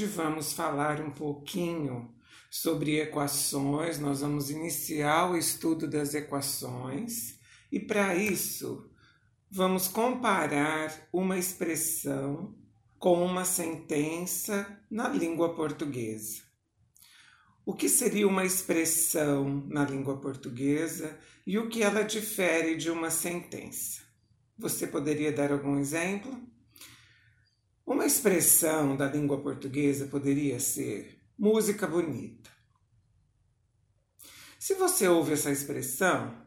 hoje vamos falar um pouquinho sobre equações, nós vamos iniciar o estudo das equações e para isso vamos comparar uma expressão com uma sentença na língua portuguesa. O que seria uma expressão na língua portuguesa e o que ela difere de uma sentença? Você poderia dar algum exemplo? Uma expressão da língua portuguesa poderia ser música bonita. Se você ouve essa expressão,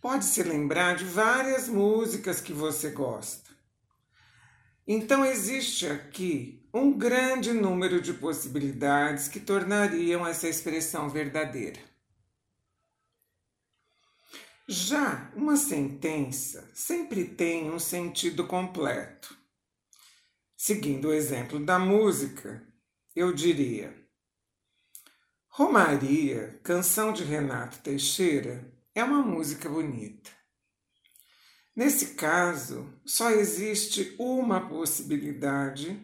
pode se lembrar de várias músicas que você gosta. Então existe aqui um grande número de possibilidades que tornariam essa expressão verdadeira. Já uma sentença sempre tem um sentido completo. Seguindo o exemplo da música, eu diria: Romaria, canção de Renato Teixeira, é uma música bonita. Nesse caso, só existe uma possibilidade,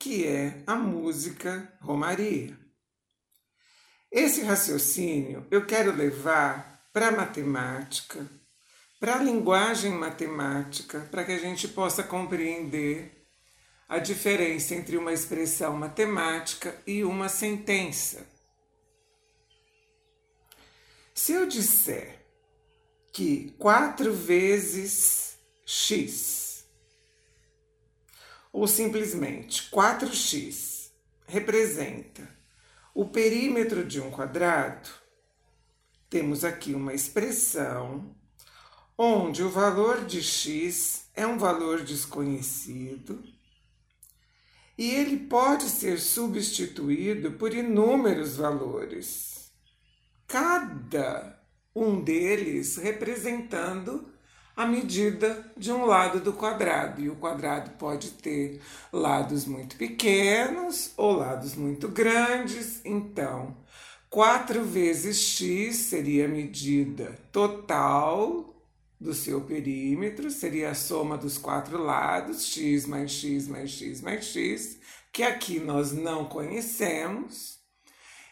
que é a música Romaria. Esse raciocínio eu quero levar para a matemática, para a linguagem matemática, para que a gente possa compreender a diferença entre uma expressão matemática e uma sentença. Se eu disser que 4 vezes x, ou simplesmente 4x, representa o perímetro de um quadrado, temos aqui uma expressão onde o valor de x é um valor desconhecido e ele pode ser substituído por inúmeros valores, cada um deles representando a medida de um lado do quadrado. E o quadrado pode ter lados muito pequenos ou lados muito grandes. Então, 4 vezes x seria a medida total do seu perímetro seria a soma dos quatro lados, x mais x mais x mais x, que aqui nós não conhecemos,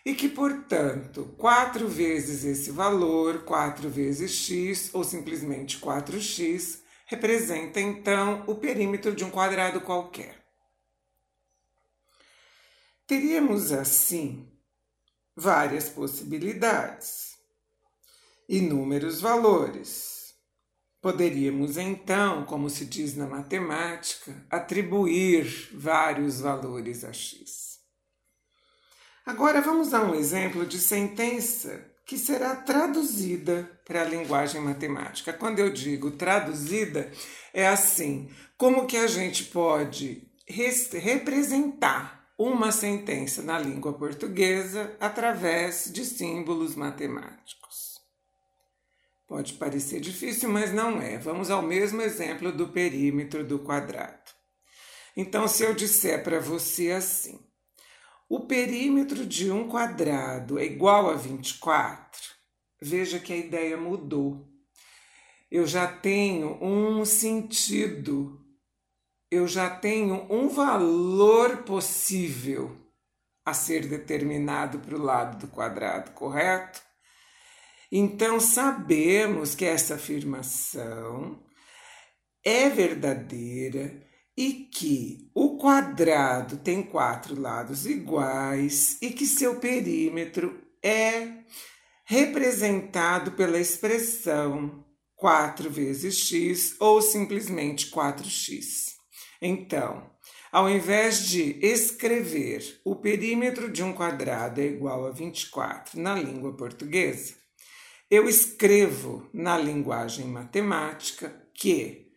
e que, portanto, 4 vezes esse valor, 4 vezes x, ou simplesmente 4x, representa então o perímetro de um quadrado qualquer. Teríamos assim várias possibilidades, inúmeros valores Poderíamos então, como se diz na matemática, atribuir vários valores a x. Agora vamos a um exemplo de sentença que será traduzida para a linguagem matemática. Quando eu digo traduzida, é assim: como que a gente pode representar uma sentença na língua portuguesa através de símbolos matemáticos? Pode parecer difícil, mas não é. Vamos ao mesmo exemplo do perímetro do quadrado. Então, se eu disser para você assim: o perímetro de um quadrado é igual a 24, veja que a ideia mudou. Eu já tenho um sentido, eu já tenho um valor possível a ser determinado para o lado do quadrado, correto? Então sabemos que essa afirmação é verdadeira e que o quadrado tem quatro lados iguais e que seu perímetro é representado pela expressão 4 vezes x ou simplesmente 4x. Então, ao invés de escrever o perímetro de um quadrado é igual a 24 na língua portuguesa, eu escrevo na linguagem matemática que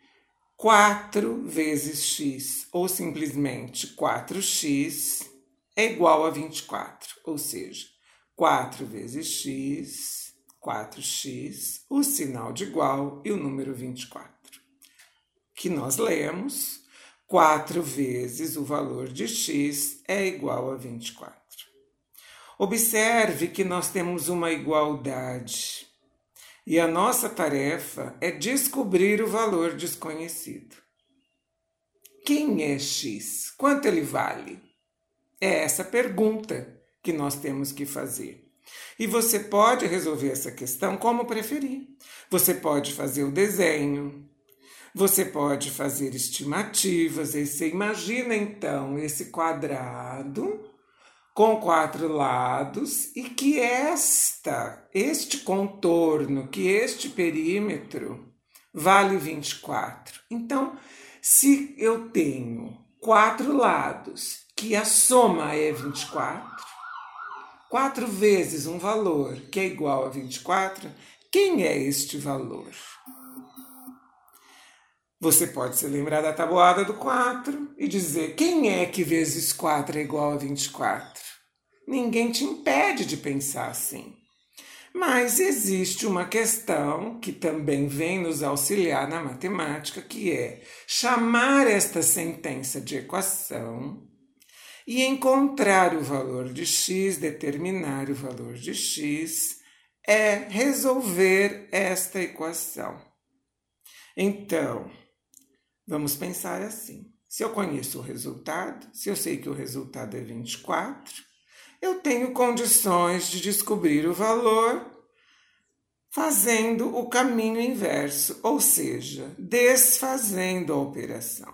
4 vezes x, ou simplesmente 4x, é igual a 24, ou seja, 4 vezes x, 4x, o sinal de igual e o número 24. Que nós lemos, 4 vezes o valor de x é igual a 24. Observe que nós temos uma igualdade e a nossa tarefa é descobrir o valor desconhecido. Quem é X? Quanto ele vale? É essa pergunta que nós temos que fazer. E você pode resolver essa questão como preferir. Você pode fazer o desenho, você pode fazer estimativas, e você imagina então esse quadrado com quatro lados e que esta, este contorno, que este perímetro vale 24. Então, se eu tenho quatro lados, que a soma é 24, quatro vezes um valor que é igual a 24, quem é este valor? Você pode se lembrar da tabuada do 4 e dizer quem é que vezes 4 é igual a 24. Ninguém te impede de pensar assim. Mas existe uma questão que também vem nos auxiliar na matemática, que é chamar esta sentença de equação e encontrar o valor de x, determinar o valor de x, é resolver esta equação. Então, vamos pensar assim. Se eu conheço o resultado, se eu sei que o resultado é 24, eu tenho condições de descobrir o valor fazendo o caminho inverso, ou seja, desfazendo a operação.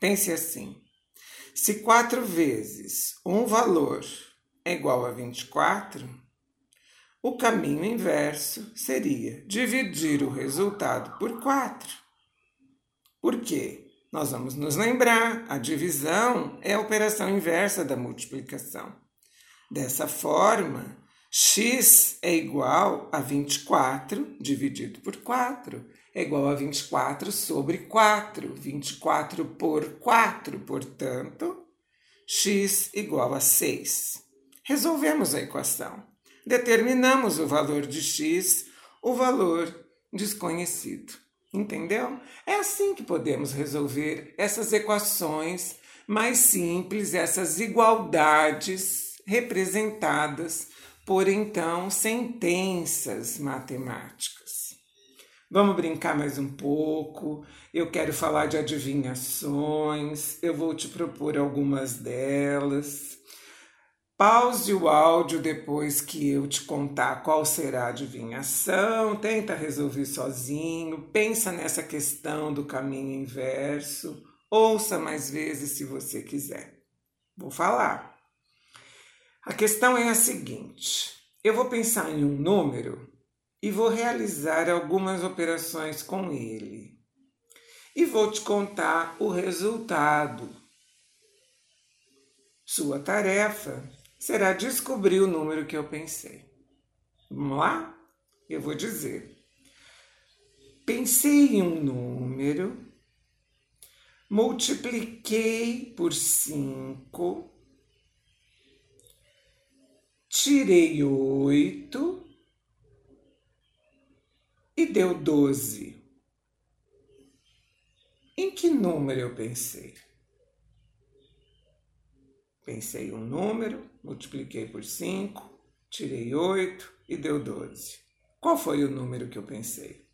Pense assim: se 4 vezes um valor é igual a 24, o caminho inverso seria dividir o resultado por 4. Por quê? Nós vamos nos lembrar, a divisão é a operação inversa da multiplicação. Dessa forma, x é igual a 24 dividido por 4 é igual a 24 sobre 4. 24 por 4, portanto, x igual a 6. Resolvemos a equação. Determinamos o valor de x, o valor desconhecido. Entendeu? É assim que podemos resolver essas equações mais simples, essas igualdades representadas por então sentenças matemáticas. Vamos brincar mais um pouco. Eu quero falar de adivinhações, eu vou te propor algumas delas. Pause o áudio depois que eu te contar qual será a adivinhação, tenta resolver sozinho, pensa nessa questão do caminho inverso, ouça mais vezes se você quiser. Vou falar. A questão é a seguinte: eu vou pensar em um número e vou realizar algumas operações com ele. E vou te contar o resultado. Sua tarefa será descobrir o número que eu pensei. Vamos lá? Eu vou dizer. Pensei em um número, multipliquei por 5, tirei 8 e deu 12. Em que número eu pensei? Pensei um número, multipliquei por 5, tirei 8 e deu 12. Qual foi o número que eu pensei?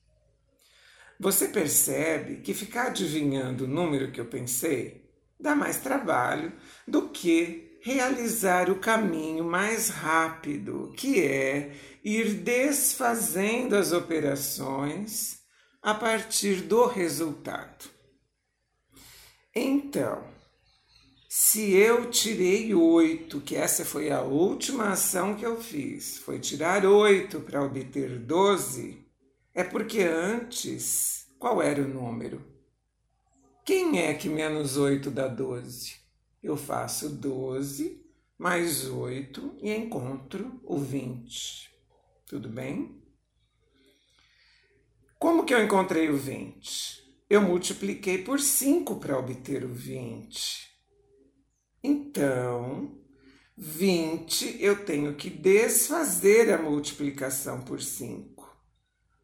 Você percebe que ficar adivinhando o número que eu pensei dá mais trabalho do que realizar o caminho mais rápido, que é ir desfazendo as operações a partir do resultado. Então, se eu tirei oito, que essa foi a última ação que eu fiz, foi tirar oito para obter doze, é porque antes, qual era o número? Quem é que menos oito dá doze? Eu faço doze mais oito e encontro o vinte. Tudo bem? Como que eu encontrei o vinte? Eu multipliquei por cinco para obter o vinte. Então, 20 eu tenho que desfazer a multiplicação por 5.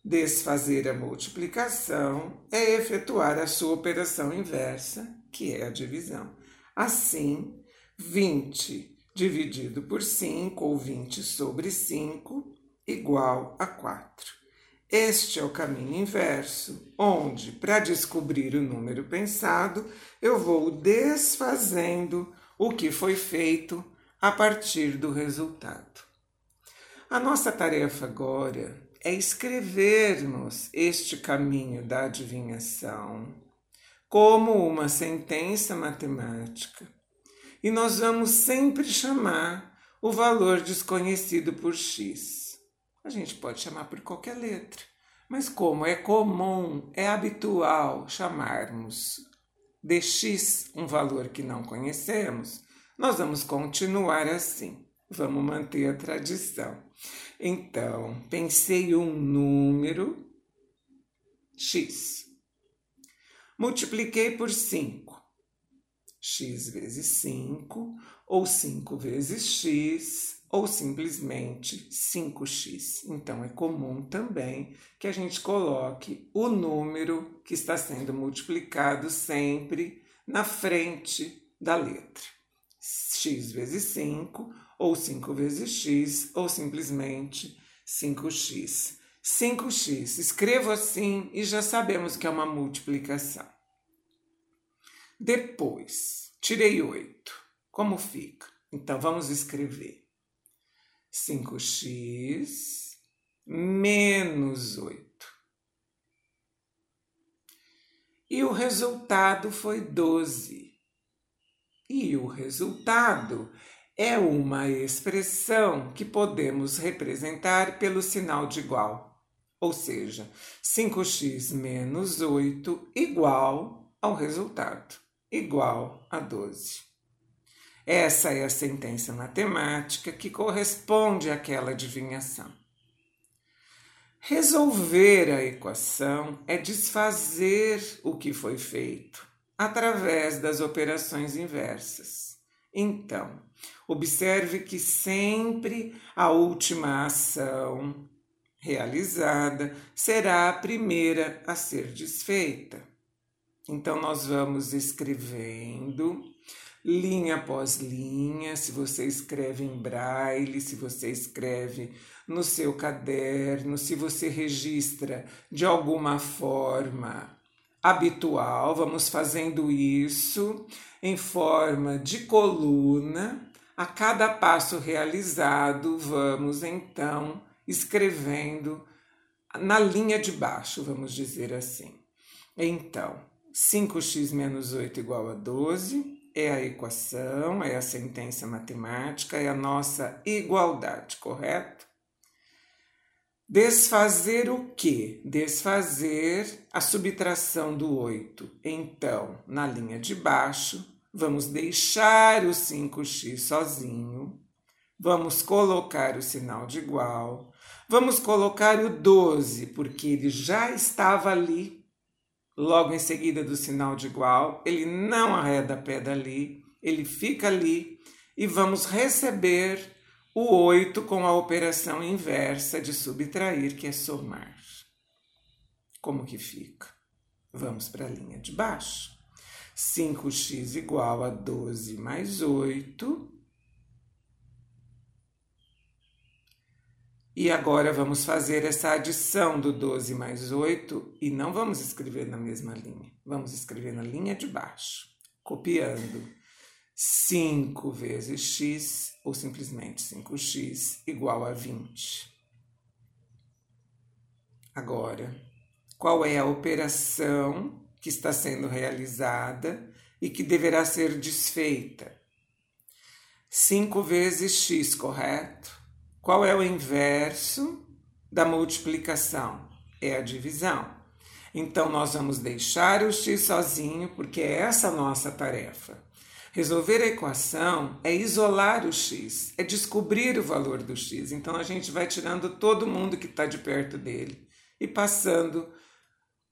Desfazer a multiplicação é efetuar a sua operação inversa, que é a divisão. Assim, 20 dividido por 5, ou 20 sobre 5, igual a 4. Este é o caminho inverso, onde, para descobrir o número pensado, eu vou desfazendo o que foi feito a partir do resultado. A nossa tarefa agora é escrevermos este caminho da adivinhação como uma sentença matemática e nós vamos sempre chamar o valor desconhecido por x. A gente pode chamar por qualquer letra, mas como é comum, é habitual chamarmos de x um valor que não conhecemos, nós vamos continuar assim. Vamos manter a tradição. Então, pensei um número x. Multipliquei por 5 x vezes 5, ou 5 vezes x, ou simplesmente 5x. Então, é comum também que a gente coloque o número que está sendo multiplicado sempre na frente da letra. x vezes 5, ou 5 vezes x, ou simplesmente 5x. 5x, escrevo assim e já sabemos que é uma multiplicação. Depois, tirei 8. Como fica? Então, vamos escrever 5x menos 8. E o resultado foi 12. E o resultado é uma expressão que podemos representar pelo sinal de igual. Ou seja, 5x menos 8 igual ao resultado igual a 12. Essa é a sentença matemática que corresponde àquela adivinhação. Resolver a equação é desfazer o que foi feito através das operações inversas. Então, observe que sempre a última ação realizada será a primeira a ser desfeita. Então, nós vamos escrevendo linha após linha. Se você escreve em braille, se você escreve no seu caderno, se você registra de alguma forma habitual, vamos fazendo isso em forma de coluna. A cada passo realizado, vamos então escrevendo na linha de baixo, vamos dizer assim. Então, 5x menos 8 igual a 12 é a equação, é a sentença matemática, é a nossa igualdade, correto? Desfazer o quê? Desfazer a subtração do 8. Então, na linha de baixo, vamos deixar o 5x sozinho, vamos colocar o sinal de igual, vamos colocar o 12, porque ele já estava ali logo em seguida do sinal de igual, ele não arreda a pé dali, ele fica ali e vamos receber o 8 com a operação inversa de subtrair, que é somar. Como que fica? Vamos para a linha de baixo. 5x igual a 12 mais 8 E agora vamos fazer essa adição do 12 mais 8 e não vamos escrever na mesma linha. Vamos escrever na linha de baixo, copiando 5 vezes x, ou simplesmente 5x, igual a 20. Agora, qual é a operação que está sendo realizada e que deverá ser desfeita? 5 vezes x, correto? Qual é o inverso da multiplicação? É a divisão. Então, nós vamos deixar o x sozinho, porque é essa a nossa tarefa. Resolver a equação é isolar o x, é descobrir o valor do x. Então, a gente vai tirando todo mundo que está de perto dele e passando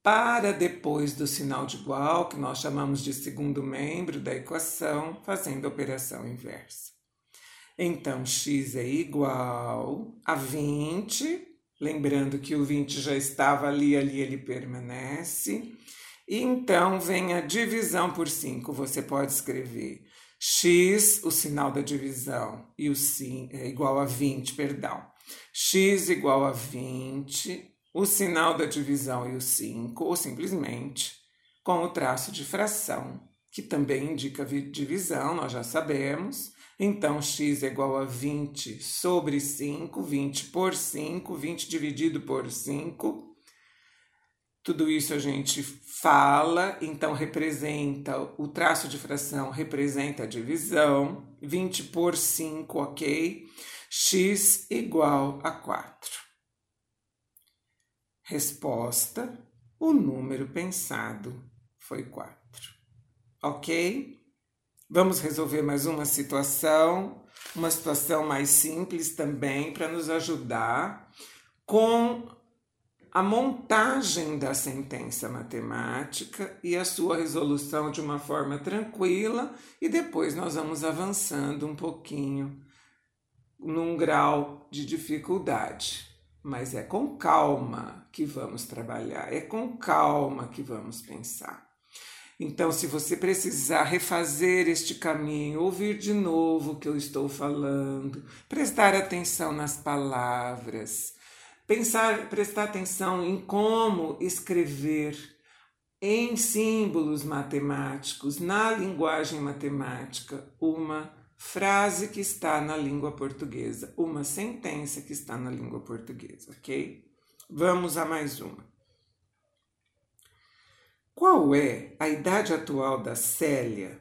para depois do sinal de igual, que nós chamamos de segundo membro da equação, fazendo a operação inversa. Então, x é igual a 20, lembrando que o 20 já estava ali, ali ele permanece. E então vem a divisão por 5. Você pode escrever x, o sinal da divisão, e o sim é igual a 20, perdão. x igual a 20 o sinal da divisão e o 5, ou simplesmente com o traço de fração, que também indica divisão, nós já sabemos. Então, x é igual a 20 sobre 5, 20 por 5, 20 dividido por 5. Tudo isso a gente fala, então representa, o traço de fração representa a divisão, 20 por 5, ok? x igual a 4. Resposta: o número pensado foi 4. Ok? Vamos resolver mais uma situação, uma situação mais simples também, para nos ajudar com a montagem da sentença matemática e a sua resolução de uma forma tranquila, e depois nós vamos avançando um pouquinho num grau de dificuldade. Mas é com calma que vamos trabalhar, é com calma que vamos pensar. Então, se você precisar refazer este caminho, ouvir de novo o que eu estou falando, prestar atenção nas palavras, pensar, prestar atenção em como escrever em símbolos matemáticos, na linguagem matemática, uma frase que está na língua portuguesa, uma sentença que está na língua portuguesa, ok? Vamos a mais uma. Qual é a idade atual da Célia?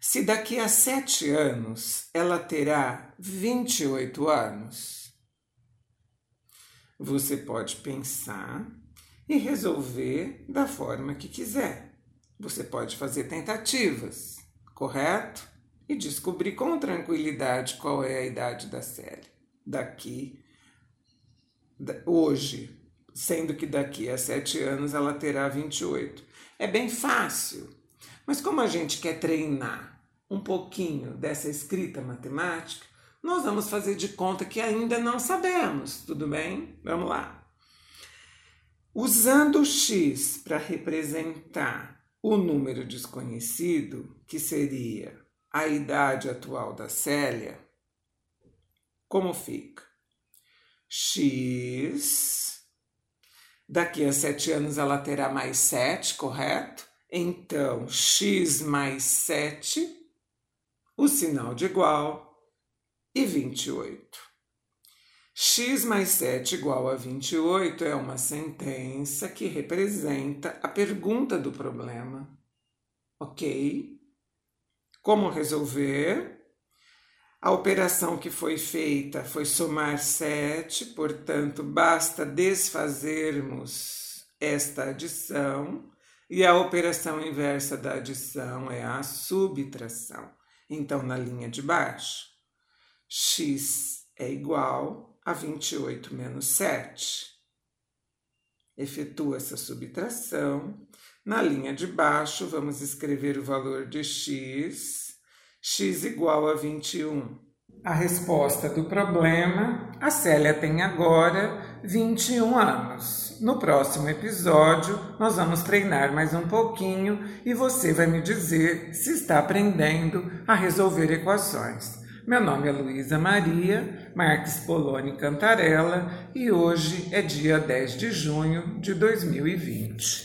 Se daqui a sete anos ela terá 28 anos? Você pode pensar e resolver da forma que quiser. Você pode fazer tentativas, correto? e descobri com tranquilidade qual é a idade da Célia. Daqui, hoje, sendo que daqui a sete anos ela terá 28. É bem fácil, mas como a gente quer treinar um pouquinho dessa escrita matemática, nós vamos fazer de conta que ainda não sabemos, tudo bem? Vamos lá. Usando o x para representar o número desconhecido, que seria a idade atual da Célia, como fica? X. Daqui a sete anos ela terá mais sete, correto? Então, x mais sete, o sinal de igual, e 28. x mais 7 igual a 28 é uma sentença que representa a pergunta do problema. Ok? Como resolver? A operação que foi feita foi somar 7, portanto, basta desfazermos esta adição, e a operação inversa da adição é a subtração. Então, na linha de baixo, x é igual a 28 menos 7. Efetua essa subtração na linha de baixo, vamos escrever o valor de x, x igual a 21. A resposta do problema, a Célia tem agora 21 anos. No próximo episódio, nós vamos treinar mais um pouquinho e você vai me dizer se está aprendendo a resolver equações. Meu nome é Luísa Maria Marques Poloni Cantarella e hoje é dia 10 de junho de 2020.